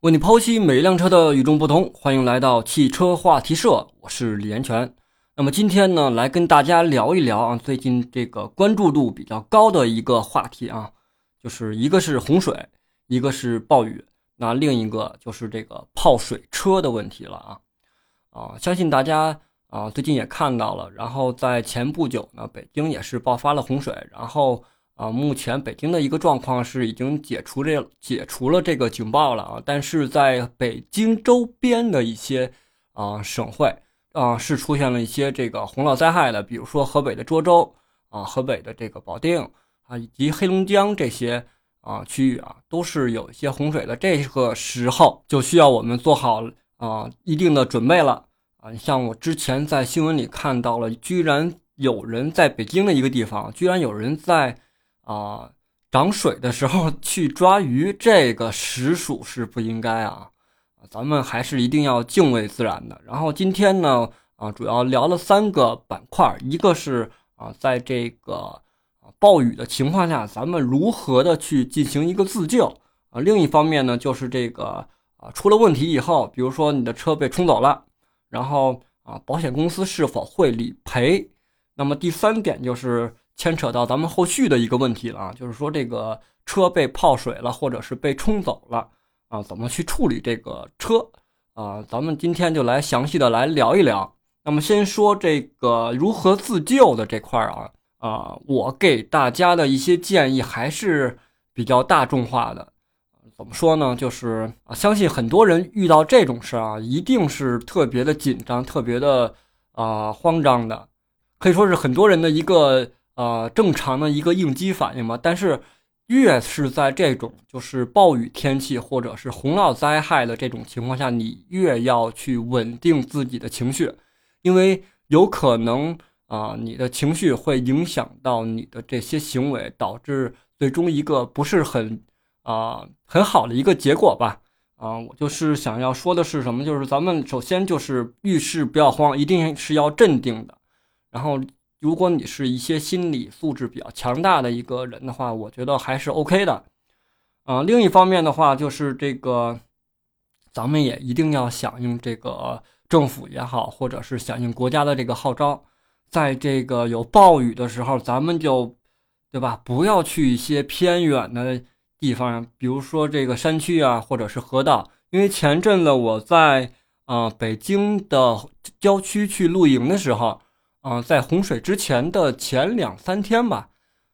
为你剖析每一辆车的与众不同。欢迎来到汽车话题社，我是李延全。那么今天呢，来跟大家聊一聊啊，最近这个关注度比较高的一个话题啊，就是一个是洪水，一个是暴雨，那另一个就是这个泡水车的问题了啊啊，相信大家啊最近也看到了，然后在前不久呢，北京也是爆发了洪水，然后。啊，目前北京的一个状况是已经解除这解除了这个警报了啊，但是在北京周边的一些啊省会啊是出现了一些这个洪涝灾害的，比如说河北的涿州啊、河北的这个保定啊以及黑龙江这些啊区域啊都是有一些洪水的。这个时候就需要我们做好啊一定的准备了啊。像我之前在新闻里看到了，居然有人在北京的一个地方，居然有人在。啊，涨水的时候去抓鱼，这个实属是不应该啊！咱们还是一定要敬畏自然的。然后今天呢，啊，主要聊了三个板块，一个是啊，在这个暴雨的情况下，咱们如何的去进行一个自救啊？另一方面呢，就是这个啊，出了问题以后，比如说你的车被冲走了，然后啊，保险公司是否会理赔？那么第三点就是。牵扯到咱们后续的一个问题了啊，就是说这个车被泡水了，或者是被冲走了啊，怎么去处理这个车啊？咱们今天就来详细的来聊一聊。那么先说这个如何自救的这块啊啊，我给大家的一些建议还是比较大众化的。怎么说呢？就是啊，相信很多人遇到这种事啊，一定是特别的紧张，特别的啊慌张的，可以说是很多人的一个。呃，正常的一个应激反应嘛。但是，越是在这种就是暴雨天气或者是洪涝灾害的这种情况下，你越要去稳定自己的情绪，因为有可能啊，你的情绪会影响到你的这些行为，导致最终一个不是很啊很好的一个结果吧。啊，我就是想要说的是什么？就是咱们首先就是遇事不要慌，一定是要镇定的，然后。如果你是一些心理素质比较强大的一个人的话，我觉得还是 OK 的。啊，另一方面的话，就是这个，咱们也一定要响应这个政府也好，或者是响应国家的这个号召，在这个有暴雨的时候，咱们就，对吧？不要去一些偏远的地方，比如说这个山区啊，或者是河道，因为前阵子我在啊北京的郊区去露营的时候。啊，在洪水之前的前两三天吧，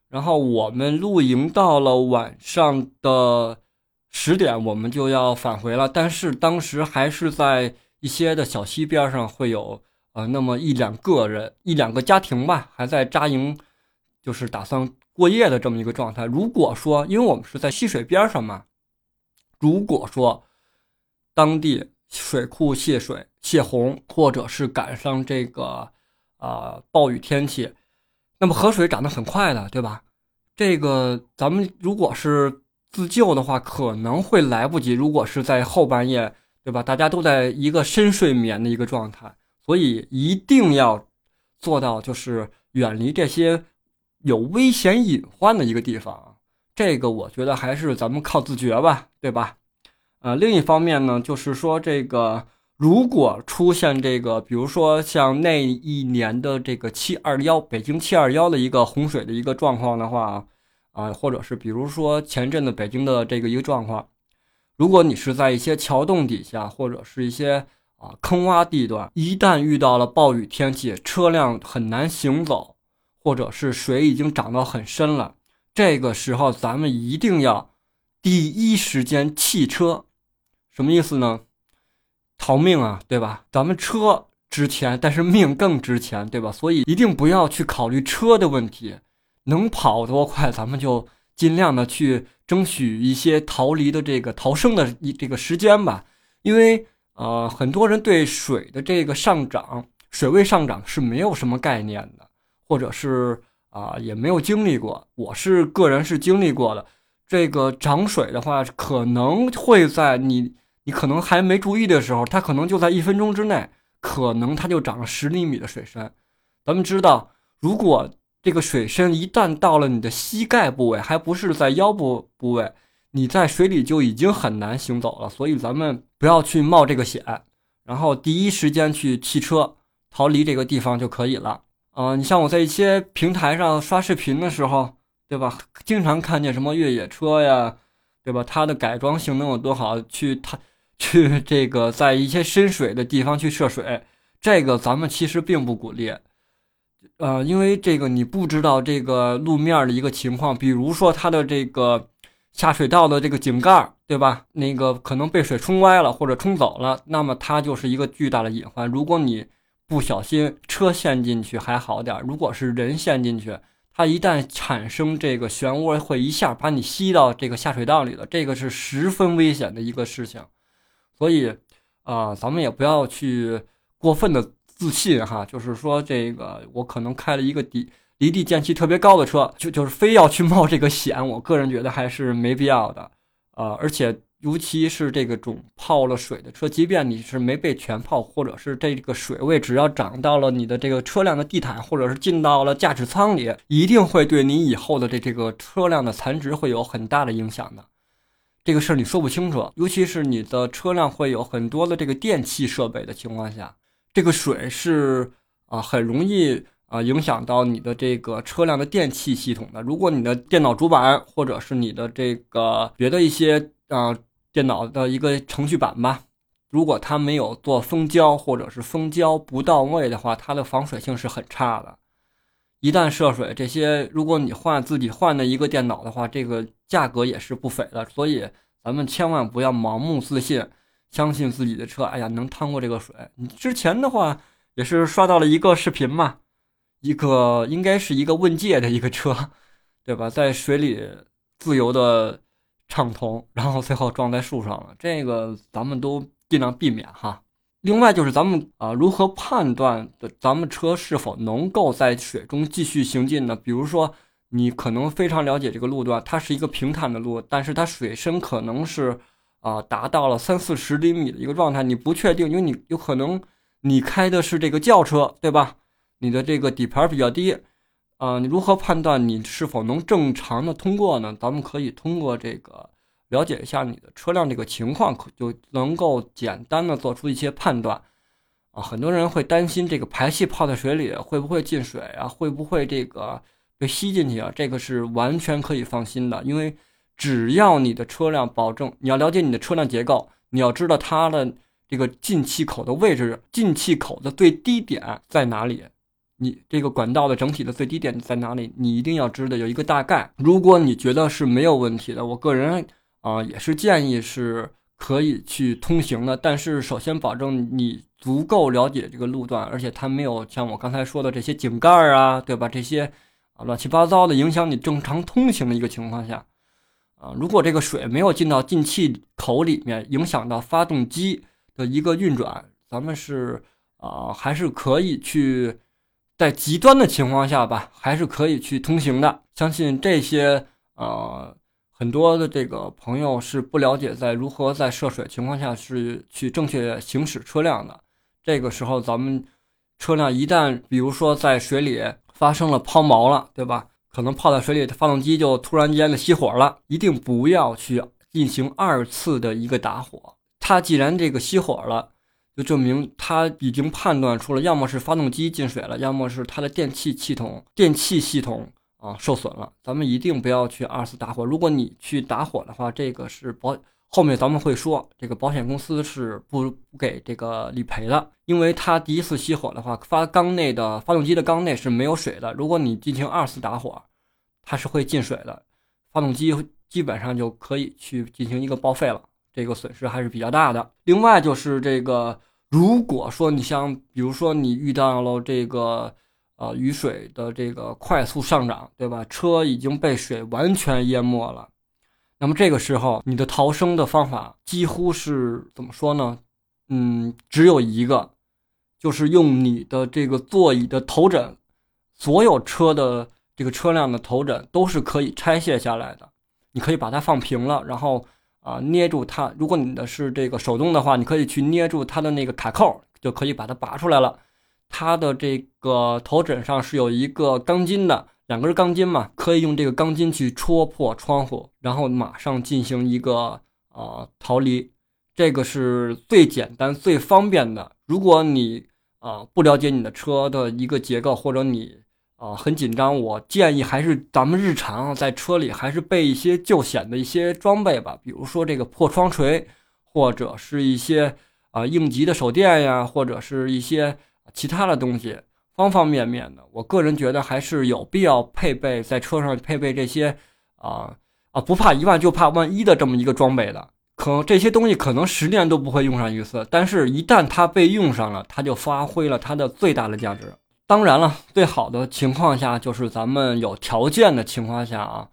然后我们露营到了晚上的十点，我们就要返回了。但是当时还是在一些的小溪边上，会有呃那么一两个人、一两个家庭吧，还在扎营，就是打算过夜的这么一个状态。如果说，因为我们是在溪水边上嘛，如果说当地水库泄水、泄洪，或者是赶上这个。啊，暴雨天气，那么河水涨得很快的，对吧？这个咱们如果是自救的话，可能会来不及。如果是在后半夜，对吧？大家都在一个深睡眠的一个状态，所以一定要做到就是远离这些有危险隐患的一个地方。这个我觉得还是咱们靠自觉吧，对吧？呃，另一方面呢，就是说这个。如果出现这个，比如说像那一年的这个七二幺北京七二幺的一个洪水的一个状况的话，啊，或者是比如说前阵子北京的这个一个状况，如果你是在一些桥洞底下或者是一些啊坑洼地段，一旦遇到了暴雨天气，车辆很难行走，或者是水已经涨到很深了，这个时候咱们一定要第一时间弃车，什么意思呢？逃命啊，对吧？咱们车值钱，但是命更值钱，对吧？所以一定不要去考虑车的问题，能跑多快，咱们就尽量的去争取一些逃离的这个逃生的一这个时间吧。因为呃，很多人对水的这个上涨、水位上涨是没有什么概念的，或者是啊也没有经历过。我是个人是经历过的，这个涨水的话，可能会在你。你可能还没注意的时候，它可能就在一分钟之内，可能它就涨了十厘米的水深。咱们知道，如果这个水深一旦到了你的膝盖部位，还不是在腰部部位，你在水里就已经很难行走了，所以咱们不要去冒这个险，然后第一时间去弃车逃离这个地方就可以了。嗯，你像我在一些平台上刷视频的时候，对吧？经常看见什么越野车呀，对吧？它的改装性能有多好？去它 去这个在一些深水的地方去涉水，这个咱们其实并不鼓励。呃，因为这个你不知道这个路面的一个情况，比如说它的这个下水道的这个井盖，对吧？那个可能被水冲歪了或者冲走了，那么它就是一个巨大的隐患。如果你不小心车陷进去还好点，如果是人陷进去，它一旦产生这个漩涡，会一下把你吸到这个下水道里的，这个是十分危险的一个事情。所以，啊，咱们也不要去过分的。自信哈，就是说这个我可能开了一个离离地间隙特别高的车，就就是非要去冒这个险，我个人觉得还是没必要的，呃，而且尤其是这个种泡了水的车，即便你是没被全泡，或者是这个水位只要涨到了你的这个车辆的地毯，或者是进到了驾驶舱里，一定会对你以后的这这个车辆的残值会有很大的影响的。这个事儿你说不清楚，尤其是你的车辆会有很多的这个电气设备的情况下。这个水是啊，很容易啊影响到你的这个车辆的电气系统的。如果你的电脑主板或者是你的这个别的一些啊电脑的一个程序板吧，如果它没有做封胶或者是封胶不到位的话，它的防水性是很差的。一旦涉水，这些如果你换自己换的一个电脑的话，这个价格也是不菲的。所以咱们千万不要盲目自信。相信自己的车，哎呀，能趟过这个水。你之前的话也是刷到了一个视频嘛，一个应该是一个问界的一个车，对吧？在水里自由的畅通，然后最后撞在树上了。这个咱们都尽量避免哈。另外就是咱们啊，如何判断咱们车是否能够在水中继续行进呢？比如说，你可能非常了解这个路段，它是一个平坦的路，但是它水深可能是。啊，达到了三四十厘米的一个状态，你不确定，因为你有可能你开的是这个轿车，对吧？你的这个底盘比较低，啊，你如何判断你是否能正常的通过呢？咱们可以通过这个了解一下你的车辆这个情况，就能够简单的做出一些判断。啊，很多人会担心这个排气泡在水里会不会进水啊？会不会这个被吸进去啊？这个是完全可以放心的，因为。只要你的车辆保证，你要了解你的车辆结构，你要知道它的这个进气口的位置，进气口的最低点在哪里，你这个管道的整体的最低点在哪里，你一定要知道有一个大概。如果你觉得是没有问题的，我个人啊也是建议是可以去通行的。但是首先保证你足够了解这个路段，而且它没有像我刚才说的这些井盖啊，对吧？这些啊乱七八糟的影响你正常通行的一个情况下。啊，如果这个水没有进到进气口里面，影响到发动机的一个运转，咱们是啊，还是可以去在极端的情况下吧，还是可以去通行的。相信这些呃很多的这个朋友是不了解在如何在涉水情况下是去正确行驶车辆的。这个时候，咱们车辆一旦比如说在水里发生了抛锚了，对吧？可能泡在水里的，发动机就突然间的熄火了。一定不要去进行二次的一个打火。它既然这个熄火了，就证明它已经判断出了，要么是发动机进水了，要么是它的电气系统、电气系统啊受损了。咱们一定不要去二次打火。如果你去打火的话，这个是保。后面咱们会说，这个保险公司是不不给这个理赔的，因为它第一次熄火的话，发缸内的发动机的缸内是没有水的。如果你进行二次打火，它是会进水的，发动机基本上就可以去进行一个报废了，这个损失还是比较大的。另外就是这个，如果说你像比如说你遇到了这个呃雨水的这个快速上涨，对吧？车已经被水完全淹没了。那么这个时候，你的逃生的方法几乎是怎么说呢？嗯，只有一个，就是用你的这个座椅的头枕，所有车的这个车辆的头枕都是可以拆卸下来的。你可以把它放平了，然后啊捏住它。如果你的是这个手动的话，你可以去捏住它的那个卡扣，就可以把它拔出来了。它的这个头枕上是有一个钢筋的。两根钢筋嘛，可以用这个钢筋去戳破窗户，然后马上进行一个啊逃离。这个是最简单、最方便的。如果你啊不了解你的车的一个结构，或者你啊很紧张，我建议还是咱们日常在车里还是备一些救险的一些装备吧，比如说这个破窗锤，或者是一些啊应急的手电呀，或者是一些其他的东西。方方面面的，我个人觉得还是有必要配备在车上配备这些啊啊不怕一万就怕万一的这么一个装备的。可这些东西可能十年都不会用上一次，但是一旦它被用上了，它就发挥了它的最大的价值。当然了，最好的情况下就是咱们有条件的情况下啊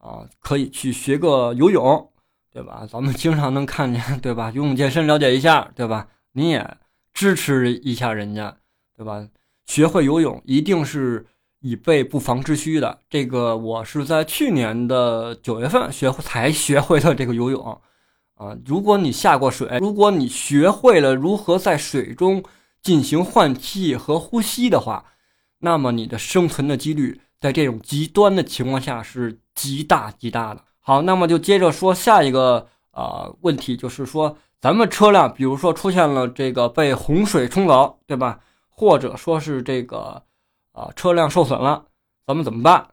啊可以去学个游泳，对吧？咱们经常能看见，对吧？游泳健身了解一下，对吧？你也支持一下人家，对吧？学会游泳一定是以备不防之需的。这个我是在去年的九月份学才学会的这个游泳啊。如果你下过水，如果你学会了如何在水中进行换气和呼吸的话，那么你的生存的几率在这种极端的情况下是极大极大的。好，那么就接着说下一个啊问题，就是说咱们车辆，比如说出现了这个被洪水冲走，对吧？或者说是这个，啊，车辆受损了，咱们怎么办？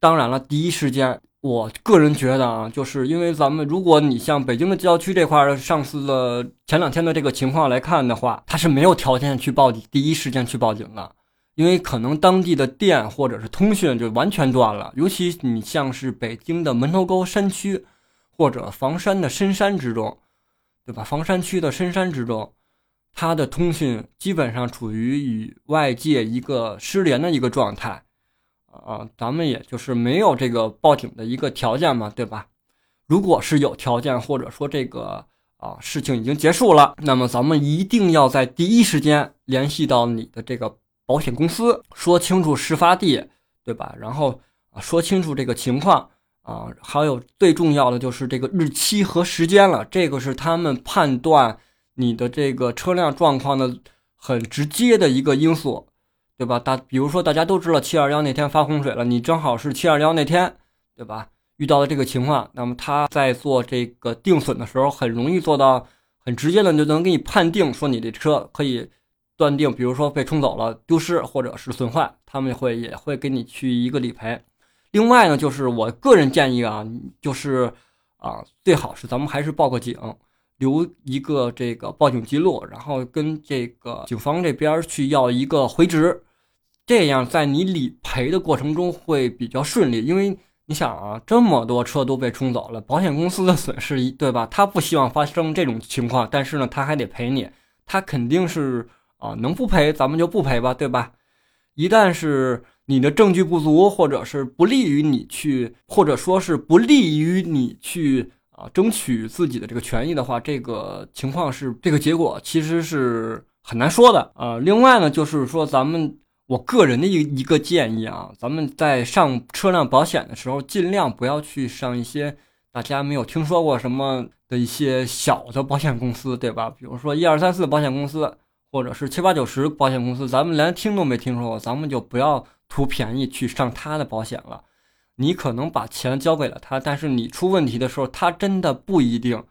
当然了，第一时间，我个人觉得啊，就是因为咱们，如果你像北京的郊区这块儿，上次的前两天的这个情况来看的话，他是没有条件去报警，第一时间去报警的，因为可能当地的电或者是通讯就完全断了，尤其你像是北京的门头沟山区，或者房山的深山之中，对吧？房山区的深山之中。它的通讯基本上处于与外界一个失联的一个状态，啊，咱们也就是没有这个报警的一个条件嘛，对吧？如果是有条件，或者说这个啊事情已经结束了，那么咱们一定要在第一时间联系到你的这个保险公司，说清楚事发地，对吧？然后说清楚这个情况啊，还有最重要的就是这个日期和时间了，这个是他们判断。你的这个车辆状况的很直接的一个因素，对吧？大比如说大家都知道七二幺那天发洪水了，你正好是七二幺那天，对吧？遇到的这个情况，那么他在做这个定损的时候，很容易做到很直接的就能给你判定说你的车可以断定，比如说被冲走了、丢失或者是损坏，他们会也会给你去一个理赔。另外呢，就是我个人建议啊，就是啊，最好是咱们还是报个警。留一个这个报警记录，然后跟这个警方这边去要一个回执，这样在你理赔的过程中会比较顺利。因为你想啊，这么多车都被冲走了，保险公司的损失，对吧？他不希望发生这种情况，但是呢，他还得赔你，他肯定是啊，能不赔咱们就不赔吧，对吧？一旦是你的证据不足，或者是不利于你去，或者说是不利于你去。啊，争取自己的这个权益的话，这个情况是这个结果其实是很难说的啊。另外呢，就是说咱们我个人的一一个建议啊，咱们在上车辆保险的时候，尽量不要去上一些大家没有听说过什么的一些小的保险公司，对吧？比如说一二三四保险公司，或者是七八九十保险公司，咱们连听都没听说过，咱们就不要图便宜去上他的保险了。你可能把钱交给了他，但是你出问题的时候，他真的不一定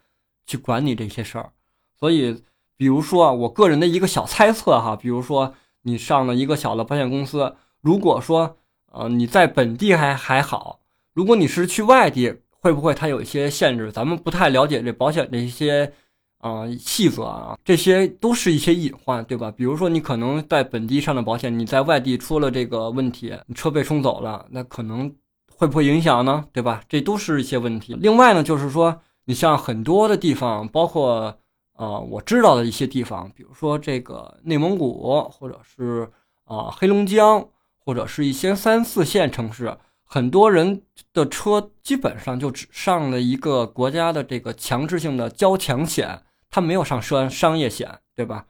去管你这些事儿。所以，比如说我个人的一个小猜测哈，比如说你上了一个小的保险公司，如果说呃你在本地还还好，如果你是去外地，会不会它有一些限制？咱们不太了解这保险的一些啊细则啊，这些都是一些隐患，对吧？比如说你可能在本地上的保险，你在外地出了这个问题，车被冲走了，那可能。会不会影响呢？对吧？这都是一些问题。另外呢，就是说，你像很多的地方，包括呃，我知道的一些地方，比如说这个内蒙古，或者是啊黑龙江，或者是一些三四线城市，很多人的车基本上就只上了一个国家的这个强制性的交强险，它没有上商商业险，对吧？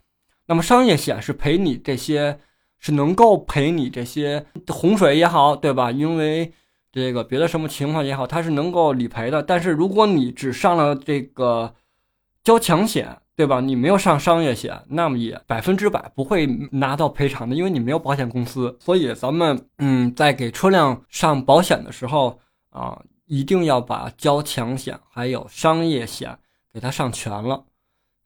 那么商业险是赔你这些，是能够赔你这些洪水也好，对吧？因为这个别的什么情况也好，它是能够理赔的。但是如果你只上了这个交强险，对吧？你没有上商业险，那么也百分之百不会拿到赔偿的，因为你没有保险公司。所以咱们嗯，在给车辆上保险的时候啊，一定要把交强险还有商业险给它上全了。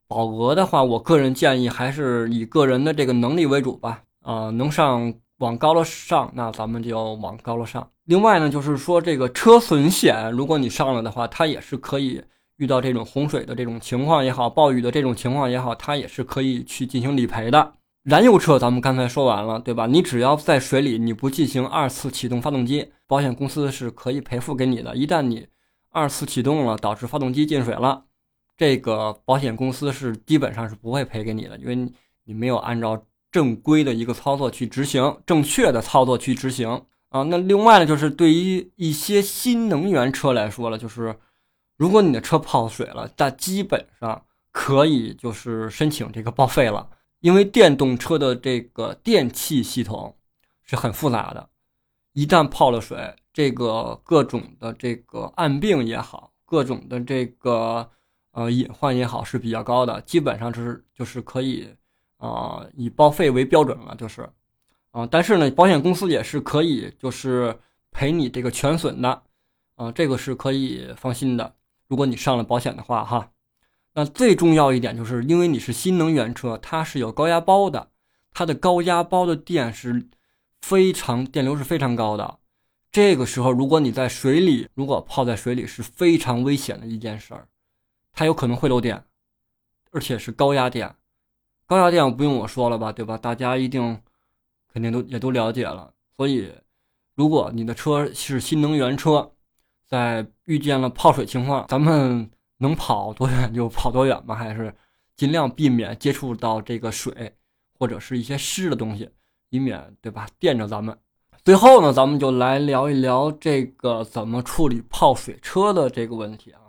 保额的话，我个人建议还是以个人的这个能力为主吧。啊，能上往高了上，那咱们就往高了上。另外呢，就是说这个车损险，如果你上了的话，它也是可以。遇到这种洪水的这种情况也好，暴雨的这种情况也好，它也是可以去进行理赔的。燃油车咱们刚才说完了，对吧？你只要在水里你不进行二次启动发动机，保险公司是可以赔付给你的。一旦你二次启动了，导致发动机进水了，这个保险公司是基本上是不会赔给你的，因为你没有按照正规的一个操作去执行，正确的操作去执行啊。那另外呢，就是对于一些新能源车来说了，就是。如果你的车泡水了，那基本上可以就是申请这个报废了，因为电动车的这个电气系统是很复杂的，一旦泡了水，这个各种的这个暗病也好，各种的这个呃隐患也好是比较高的，基本上就是就是可以啊以报废为标准了，就是啊，但是呢，保险公司也是可以就是赔你这个全损的，啊，这个是可以放心的。如果你上了保险的话，哈，那最重要一点就是因为你是新能源车，它是有高压包的，它的高压包的电是非常电流是非常高的。这个时候，如果你在水里，如果泡在水里是非常危险的一件事儿，它有可能会漏电，而且是高压电。高压电不用我说了吧，对吧？大家一定肯定都也都了解了。所以，如果你的车是新能源车，在遇见了泡水情况，咱们能跑多远就跑多远吧，还是尽量避免接触到这个水或者是一些湿的东西，以免对吧电着咱们。最后呢，咱们就来聊一聊这个怎么处理泡水车的这个问题啊。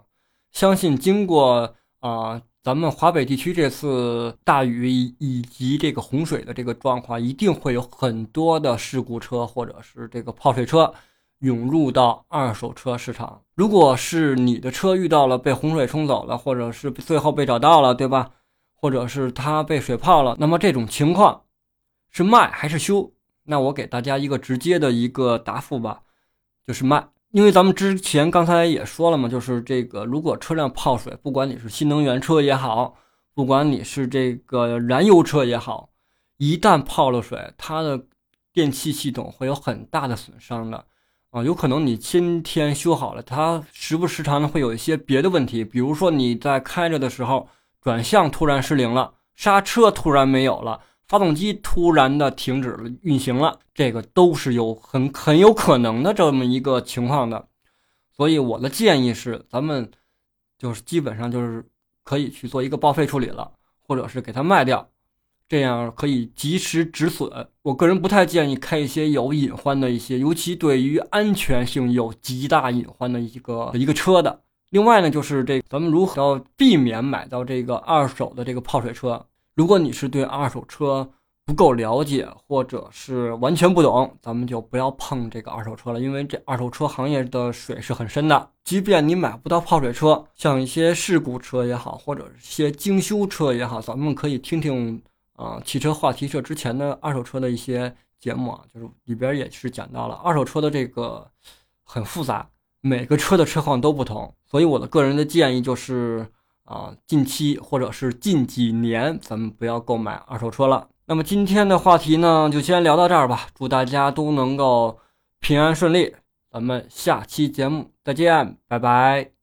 相信经过啊咱们华北地区这次大雨以以及这个洪水的这个状况，一定会有很多的事故车或者是这个泡水车。涌入到二手车市场。如果是你的车遇到了被洪水冲走了，或者是最后被找到了，对吧？或者是它被水泡了，那么这种情况是卖还是修？那我给大家一个直接的一个答复吧，就是卖。因为咱们之前刚才也说了嘛，就是这个，如果车辆泡水，不管你是新能源车也好，不管你是这个燃油车也好，一旦泡了水，它的电气系统会有很大的损伤的。啊，有可能你今天修好了，它时不时常的会有一些别的问题，比如说你在开着的时候，转向突然失灵了，刹车突然没有了，发动机突然的停止了运行了，这个都是有很很有可能的这么一个情况的。所以我的建议是，咱们就是基本上就是可以去做一个报废处理了，或者是给它卖掉。这样可以及时止损。我个人不太建议开一些有隐患的一些，尤其对于安全性有极大隐患的一个一个车的。另外呢，就是这咱们如何要避免买到这个二手的这个泡水车？如果你是对二手车不够了解，或者是完全不懂，咱们就不要碰这个二手车了，因为这二手车行业的水是很深的。即便你买不到泡水车，像一些事故车也好，或者一些精修车也好，咱们可以听听。啊，汽车话题社之前的二手车的一些节目啊，就是里边也是讲到了二手车的这个很复杂，每个车的车况都不同，所以我的个人的建议就是啊，近期或者是近几年咱们不要购买二手车了。那么今天的话题呢，就先聊到这儿吧，祝大家都能够平安顺利，咱们下期节目再见，拜拜。